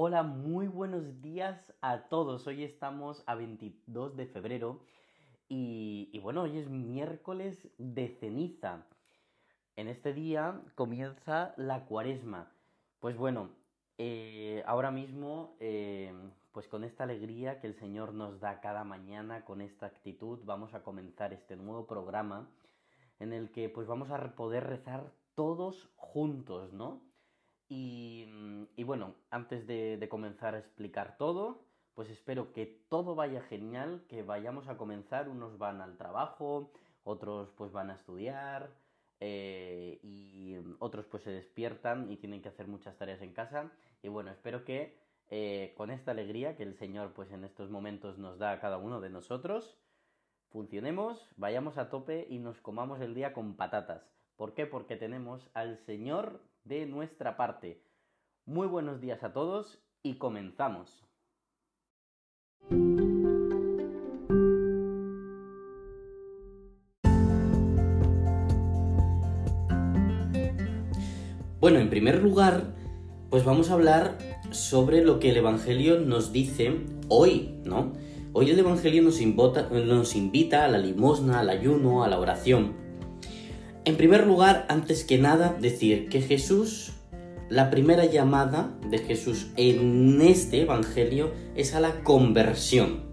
Hola, muy buenos días a todos. Hoy estamos a 22 de febrero y, bueno, hoy es miércoles de ceniza. En este día comienza la cuaresma. Pues bueno, eh, ahora mismo, eh, pues con esta alegría que el Señor nos da cada mañana, con esta actitud, vamos a comenzar este nuevo programa en el que pues vamos a poder rezar todos juntos, ¿no? Y bueno, antes de, comenzar a explicar todo, pues espero que todo vaya genial, que vayamos a comenzar, unos van al trabajo, otros pues van a estudiar eh, y otros pues se despiertan y tienen que hacer muchas tareas en casa. Y bueno, espero que eh, con esta alegría que el Señor pues en estos momentos nos da a cada uno de nosotros, funcionemos, vayamos a tope y nos comamos el día con patatas. ¿Por qué? Porque tenemos al Señor de nuestra parte. Muy buenos días a todos y comenzamos. Bueno, en primer lugar, pues vamos a hablar sobre lo que el Evangelio nos dice hoy, ¿no? Hoy el Evangelio nos nos invita a la limosna, al ayuno, a la oración. En primer lugar, antes que nada, decir que Jesús, la primera llamada de Jesús en este Evangelio es a la conversión.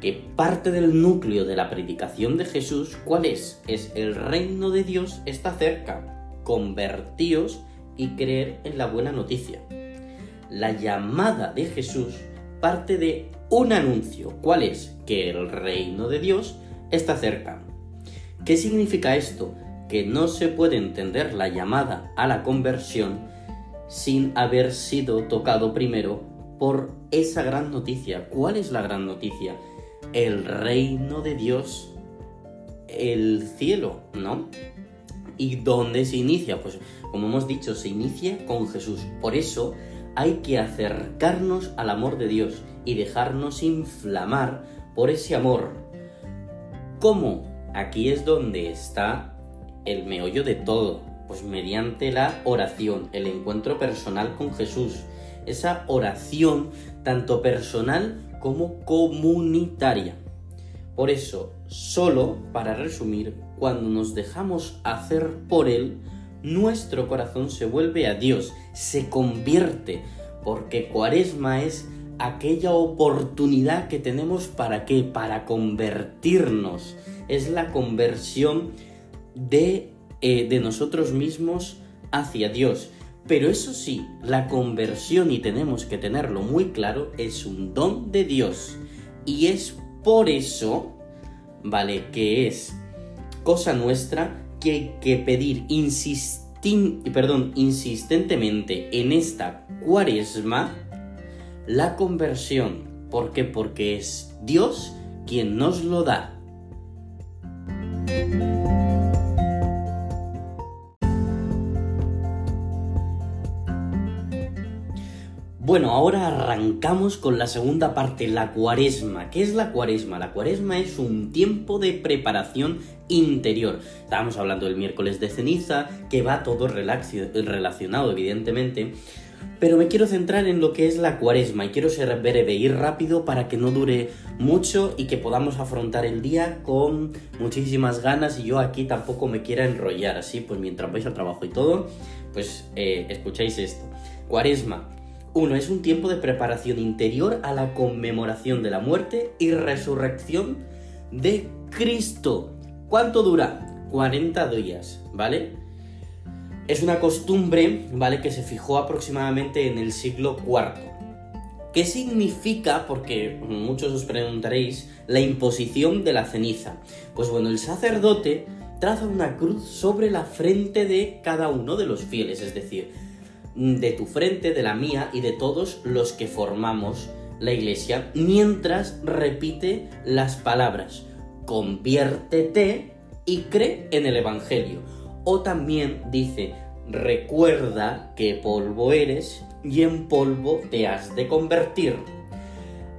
Que parte del núcleo de la predicación de Jesús, ¿cuál es? Es el reino de Dios está cerca. Convertíos y creer en la buena noticia. La llamada de Jesús parte de un anuncio. ¿Cuál es? Que el reino de Dios está cerca. ¿Qué significa esto? Que no se puede entender la llamada a la conversión sin haber sido tocado primero por esa gran noticia. ¿Cuál es la gran noticia? El reino de Dios, el cielo, ¿no? ¿Y dónde se inicia? Pues como hemos dicho, se inicia con Jesús. Por eso hay que acercarnos al amor de Dios y dejarnos inflamar por ese amor. ¿Cómo? Aquí es donde está el meollo de todo, pues mediante la oración, el encuentro personal con Jesús, esa oración tanto personal como comunitaria. Por eso, solo para resumir, cuando nos dejamos hacer por Él, nuestro corazón se vuelve a Dios, se convierte, porque cuaresma es aquella oportunidad que tenemos para qué? Para convertirnos. Es la conversión de, eh, de nosotros mismos hacia Dios. Pero eso sí, la conversión, y tenemos que tenerlo muy claro, es un don de Dios. Y es por eso, ¿vale? Que es cosa nuestra que hay que pedir perdón, insistentemente en esta cuaresma la conversión. ¿Por qué? Porque es Dios quien nos lo da. Bueno, ahora arrancamos con la segunda parte, la cuaresma. ¿Qué es la cuaresma? La cuaresma es un tiempo de preparación interior. Estábamos hablando del miércoles de ceniza, que va todo relacionado, evidentemente. Pero me quiero centrar en lo que es la cuaresma y quiero ser breve y rápido para que no dure mucho y que podamos afrontar el día con muchísimas ganas y yo aquí tampoco me quiera enrollar. Así, pues mientras vais al trabajo y todo, pues eh, escucháis esto. Cuaresma, uno, es un tiempo de preparación interior a la conmemoración de la muerte y resurrección de Cristo. ¿Cuánto dura? 40 días, ¿vale? Es una costumbre, ¿vale? Que se fijó aproximadamente en el siglo IV. ¿Qué significa, porque muchos os preguntaréis, la imposición de la ceniza? Pues bueno, el sacerdote traza una cruz sobre la frente de cada uno de los fieles, es decir, de tu frente, de la mía y de todos los que formamos la iglesia, mientras repite las palabras, conviértete y cree en el Evangelio. O también dice, recuerda que polvo eres y en polvo te has de convertir.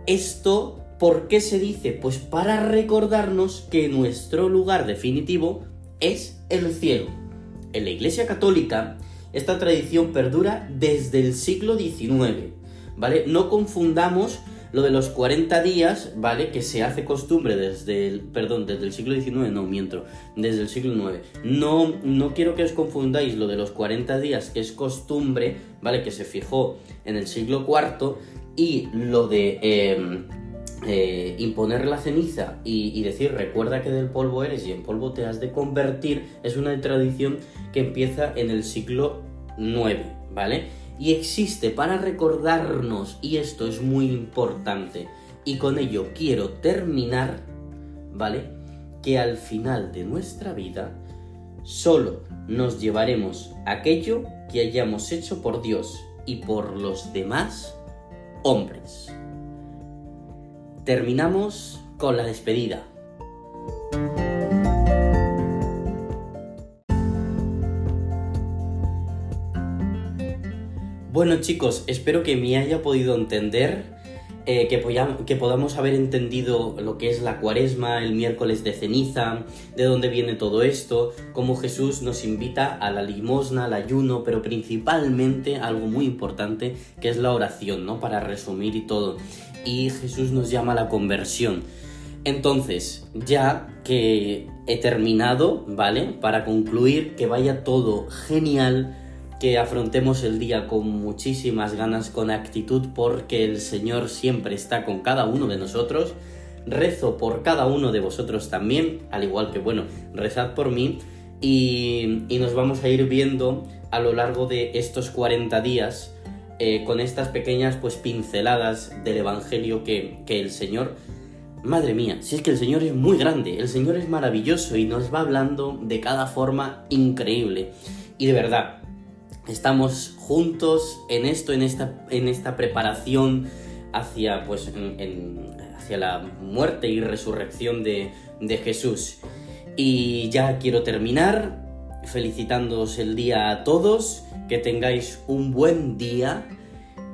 Esto, ¿por qué se dice? Pues para recordarnos que nuestro lugar definitivo es el cielo. En la Iglesia Católica, esta tradición perdura desde el siglo XIX, ¿vale? No confundamos lo de los 40 días, ¿vale? Que se hace costumbre desde el, perdón, desde el siglo XIX, no miento, desde el siglo IX. No, no quiero que os confundáis lo de los 40 días, que es costumbre, ¿vale? Que se fijó en el siglo IV, y lo de em, eh, imponer la ceniza y, y decir, recuerda que del polvo eres y en polvo te has de convertir, es una tradición que empieza en el siglo IX, ¿vale? y existe para recordarnos, y esto es muy importante, y con ello quiero terminar, ¿vale? Que al final de nuestra vida solo nos llevaremos aquello que hayamos hecho por Dios y por los demás hombres. Terminamos con la despedida. Bueno chicos, espero que me haya podido entender, eh, que, que, podamos haber entendido lo que es la cuaresma, el miércoles de ceniza, de dónde viene todo esto, cómo Jesús nos invita a la limosna, al ayuno, pero principalmente algo muy importante que es la oración, ¿no? Para resumir y todo. Y Jesús nos llama a la conversión. Entonces, ya que he terminado, ¿vale? Para concluir, que vaya todo genial que afrontemos el día con muchísimas ganas, con actitud, porque el Señor siempre está con cada uno de nosotros. Rezo por cada uno de vosotros también, al igual que, bueno, rezad por mí. Y, nos vamos a ir viendo a lo largo de estos 40 días eh, con estas pequeñas pues pinceladas del Evangelio que, que el Señor Madre mía, si es que el Señor es muy grande, el Señor es maravilloso y nos va hablando de cada forma increíble. Y de verdad, estamos juntos en esto, en esta, en esta preparación hacia, pues, hacia la muerte y resurrección de, de Jesús. Y ya quiero terminar felicitándoos el día a todos, que tengáis un buen día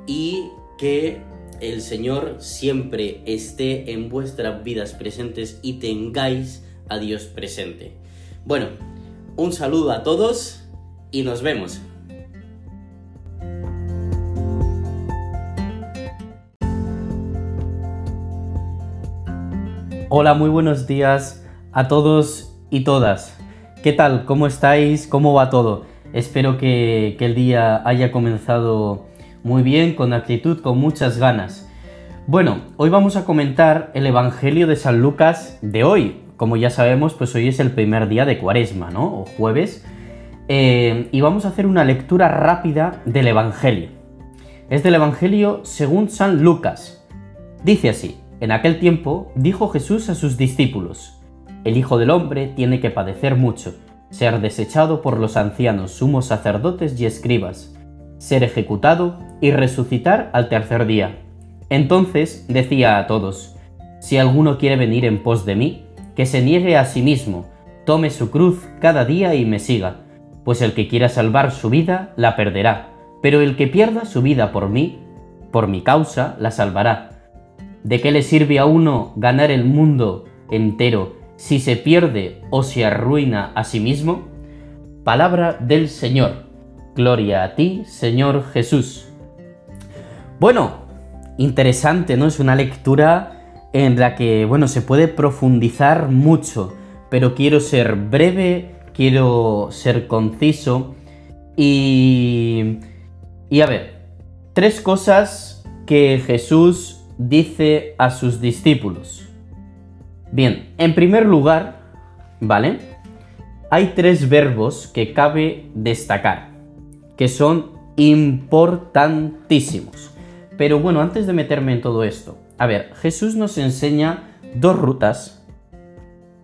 y que el Señor siempre esté en vuestras vidas presentes y tengáis a Dios presente. Bueno, un saludo a todos y nos vemos. Hola, muy buenos días a todos y todas. ¿Qué tal? ¿Cómo estáis? ¿Cómo va todo? Espero que, el día haya comenzado muy bien, con actitud, con muchas ganas. Bueno, hoy vamos a comentar el Evangelio de San Lucas de hoy. Como ya sabemos, pues hoy es el primer día de Cuaresma, ¿no? O jueves. Eh, y vamos a hacer una lectura rápida del Evangelio. Es del Evangelio según San Lucas. Dice así. En aquel tiempo dijo Jesús a sus discípulos, El Hijo del Hombre tiene que padecer mucho, ser desechado por los ancianos, sumos sacerdotes y escribas, ser ejecutado y resucitar al tercer día. Entonces decía a todos, Si alguno quiere venir en pos de mí, que se niegue a sí mismo, tome su cruz cada día y me siga, pues el que quiera salvar su vida la perderá, pero el que pierda su vida por mí, por mi causa, la salvará. ¿De qué le sirve a uno ganar el mundo entero si se pierde o se arruina a sí mismo? Palabra del Señor. Gloria a ti, Señor Jesús. Bueno, interesante, ¿no? Es una lectura en la que, bueno, se puede profundizar mucho, pero quiero ser breve, quiero ser conciso y... Y a ver, tres cosas que Jesús dice a sus discípulos? Bien, en primer lugar, ¿vale? Hay tres verbos que cabe destacar, que son importantísimos. Pero bueno, antes de meterme en todo esto, a ver, Jesús nos enseña dos rutas.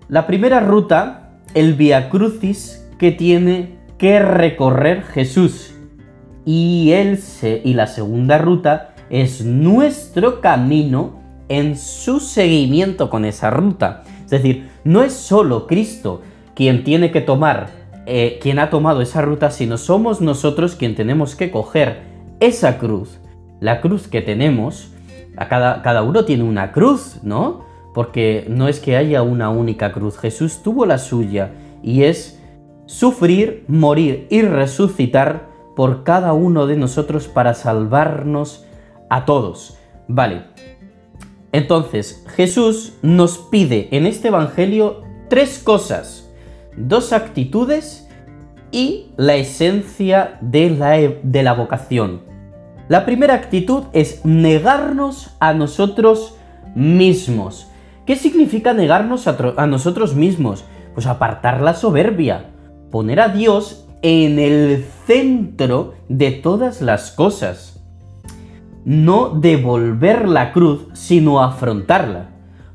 La primera ruta, el Via Crucis que tiene que recorrer Jesús. Y, él se, y la segunda ruta, es nuestro camino en su seguimiento con esa ruta. Es decir, no es solo Cristo quien tiene que tomar, eh, quien ha tomado esa ruta, sino somos nosotros quien tenemos que coger esa cruz. La cruz que tenemos, a cada, cada uno tiene una cruz, ¿no? Porque no es que haya una única cruz, Jesús tuvo la suya y es sufrir, morir y resucitar por cada uno de nosotros para salvarnos a todos. Vale. Entonces, Jesús nos pide en este Evangelio tres cosas, dos actitudes y la esencia de la, de la vocación. La primera actitud es negarnos a nosotros mismos. ¿Qué significa negarnos a, nosotros mismos? Pues apartar la soberbia, poner a Dios en el centro de todas las cosas. No devolver la cruz, sino afrontarla.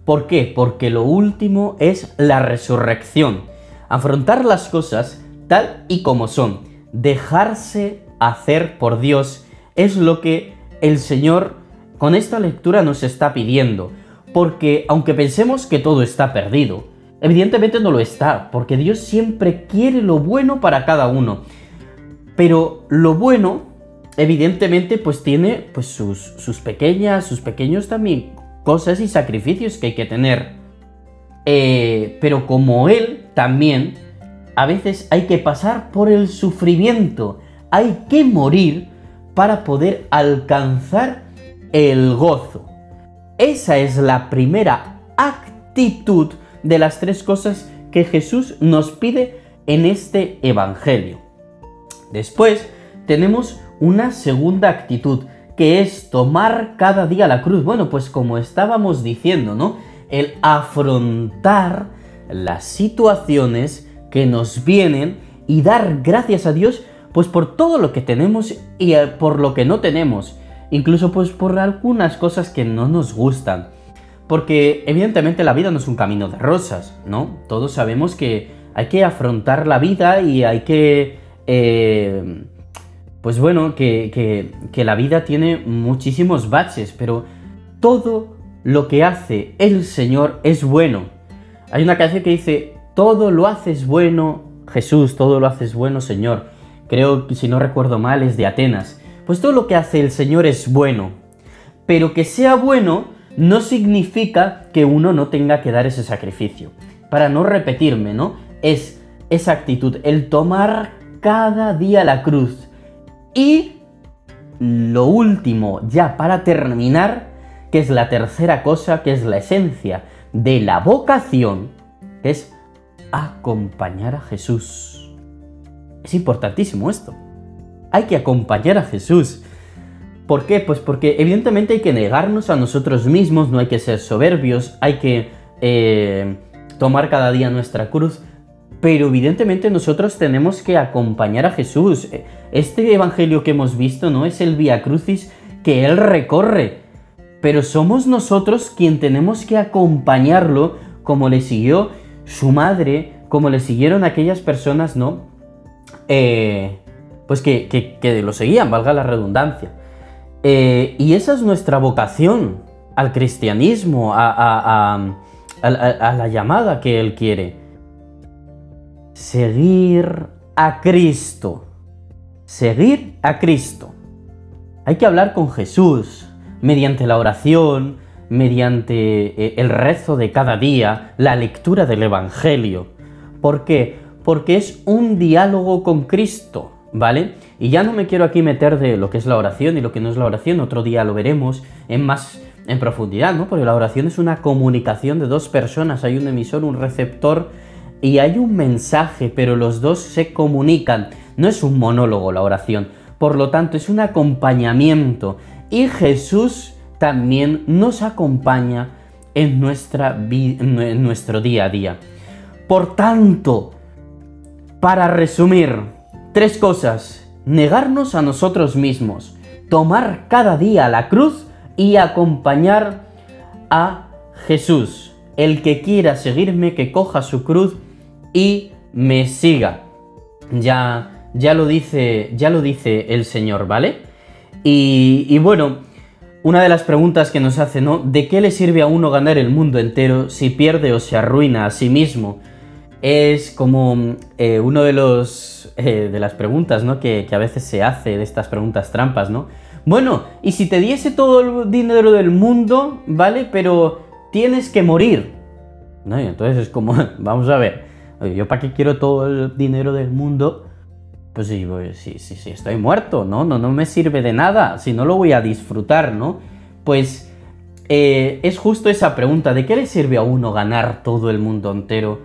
¿Por qué? Porque lo último es la resurrección. Afrontar las cosas tal y como son. Dejarse hacer por Dios es lo que el Señor con esta lectura nos está pidiendo. Porque aunque pensemos que todo está perdido, evidentemente no lo está, porque Dios siempre quiere lo bueno para cada uno. Pero lo bueno, evidentemente, pues tiene pues sus, sus pequeñas, sus pequeños también cosas y sacrificios que hay que tener. Eh, pero como Él también, a veces hay que pasar por el sufrimiento, hay que morir para poder alcanzar el gozo. Esa es la primera actitud de las tres cosas que Jesús nos pide en este Evangelio. Después tenemos una segunda actitud, que es tomar cada día la cruz. Bueno, pues como estábamos diciendo, ¿no? El afrontar las situaciones que nos vienen y dar gracias a Dios pues por todo lo que tenemos y eh, por lo que no tenemos incluso pues por algunas cosas que no nos gustan. Porque evidentemente la vida no es un camino de rosas, ¿no? Todos sabemos que hay que afrontar la vida y hay que... Eh, pues bueno, que, que la vida tiene muchísimos baches, pero todo lo que hace el Señor es bueno. Hay una canción que dice, todo lo haces bueno, Jesús, todo lo haces bueno, Señor. Creo que si no recuerdo mal es de Atenas. Pues todo lo que hace el Señor es bueno. Pero que sea bueno no significa que uno no tenga que dar ese sacrificio. Para no repetirme, ¿no? Es esa actitud, el tomar cada día la cruz. Y lo último, ya para terminar, que es la tercera cosa, que es la esencia de la vocación, es acompañar a Jesús. Es importantísimo esto hay que acompañar a Jesús. ¿Por qué? Pues porque evidentemente hay que negarnos a nosotros mismos, no hay que ser soberbios, hay que eh, tomar cada día nuestra cruz, pero evidentemente nosotros tenemos que acompañar a Jesús. Este evangelio que hemos visto no es el Via Crucis que Él recorre, pero somos nosotros quien tenemos que acompañarlo como le siguió su madre, como le siguieron aquellas personas, ¿no? Eh, pues que, lo seguían, valga la redundancia. Eh, y esa es nuestra vocación al cristianismo, a, la llamada que Él quiere. Seguir a Cristo. Seguir a Cristo. Hay que hablar con Jesús mediante la oración, mediante eh, el rezo de cada día, la lectura del Evangelio. ¿Por qué? Porque es un diálogo con Cristo. ¿vale? Y ya no me quiero aquí meter de lo que es la oración y lo que no es la oración, otro día lo veremos en más en profundidad, ¿no? Porque la oración es una comunicación de dos personas, hay un emisor, un receptor y hay un mensaje, pero los dos se comunican. No es un monólogo la oración, por lo tanto es un acompañamiento y Jesús también nos acompaña en, nuestra en nuestro día a día. Por tanto, para resumir, Tres cosas. Negarnos a nosotros mismos, tomar cada día la cruz y acompañar a Jesús. El que quiera seguirme, que coja su cruz y me siga. Ya, ya lo dice, ya lo dice el Señor, ¿vale? Y, bueno, una de las preguntas que nos hace, ¿no? ¿De qué le sirve a uno ganar el mundo entero si pierde o se arruina a sí mismo? es como eh, uno de los eh, de las preguntas, ¿no? Que, a veces se hace de estas preguntas trampas, ¿no? Bueno, y si te diese todo el dinero del mundo, ¿vale? Pero tienes que morir. ¿No? Y entonces es como, vamos a ver, yo para qué quiero todo el dinero del mundo pues sí, sí, sí, estoy muerto, ¿no? ¿no? No me sirve de nada, si no lo voy a disfrutar, ¿no? Pues eh, es justo esa pregunta, ¿de qué le sirve a uno ganar todo el mundo entero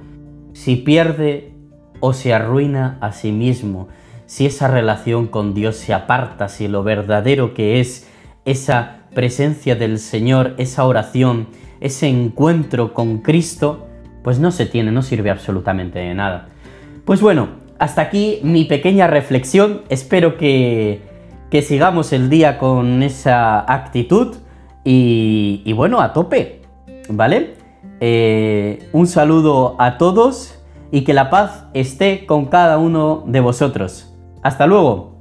si pierde o se arruina a sí mismo? Si esa relación con Dios se aparta, si lo verdadero que es esa presencia del Señor, esa oración, ese encuentro con Cristo, pues no se tiene, no sirve absolutamente de nada. Pues bueno, hasta aquí mi pequeña reflexión. Espero que, que sigamos el día con esa actitud y, bueno, a tope, ¿vale? Eh, un saludo a todos y que la paz esté con cada uno de vosotros. Hasta luego.